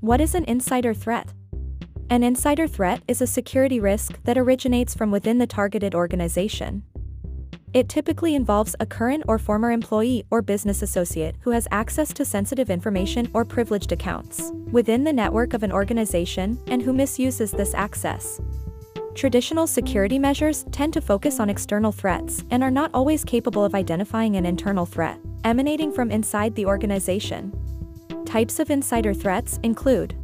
What is an insider threat? An insider threat is a security risk that originates from within the targeted organization. It typically involves a current or former employee or business associate who has access to sensitive information or privileged accounts within the network of an organization and who misuses this access. Traditional security measures tend to focus on external threats and are not always capable of identifying an internal threat emanating from inside the organization. Types of insider threats include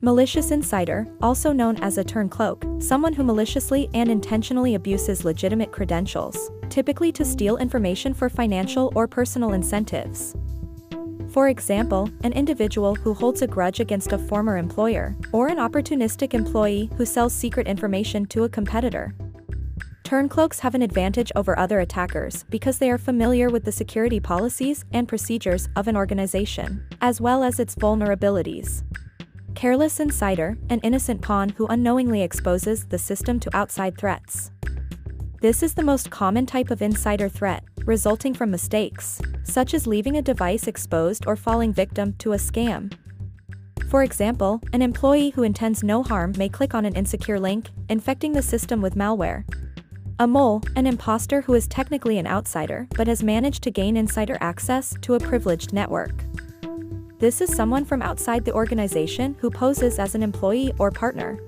Malicious insider, also known as a turncloak, someone who maliciously and intentionally abuses legitimate credentials, typically to steal information for financial or personal incentives. For example, an individual who holds a grudge against a former employer, or an opportunistic employee who sells secret information to a competitor. Turncloaks have an advantage over other attackers because they are familiar with the security policies and procedures of an organization, as well as its vulnerabilities. Careless insider, an innocent pawn who unknowingly exposes the system to outside threats. This is the most common type of insider threat, resulting from mistakes, such as leaving a device exposed or falling victim to a scam. For example, an employee who intends no harm may click on an insecure link, infecting the system with malware. A mole, an imposter who is technically an outsider but has managed to gain insider access to a privileged network. This is someone from outside the organization who poses as an employee or partner.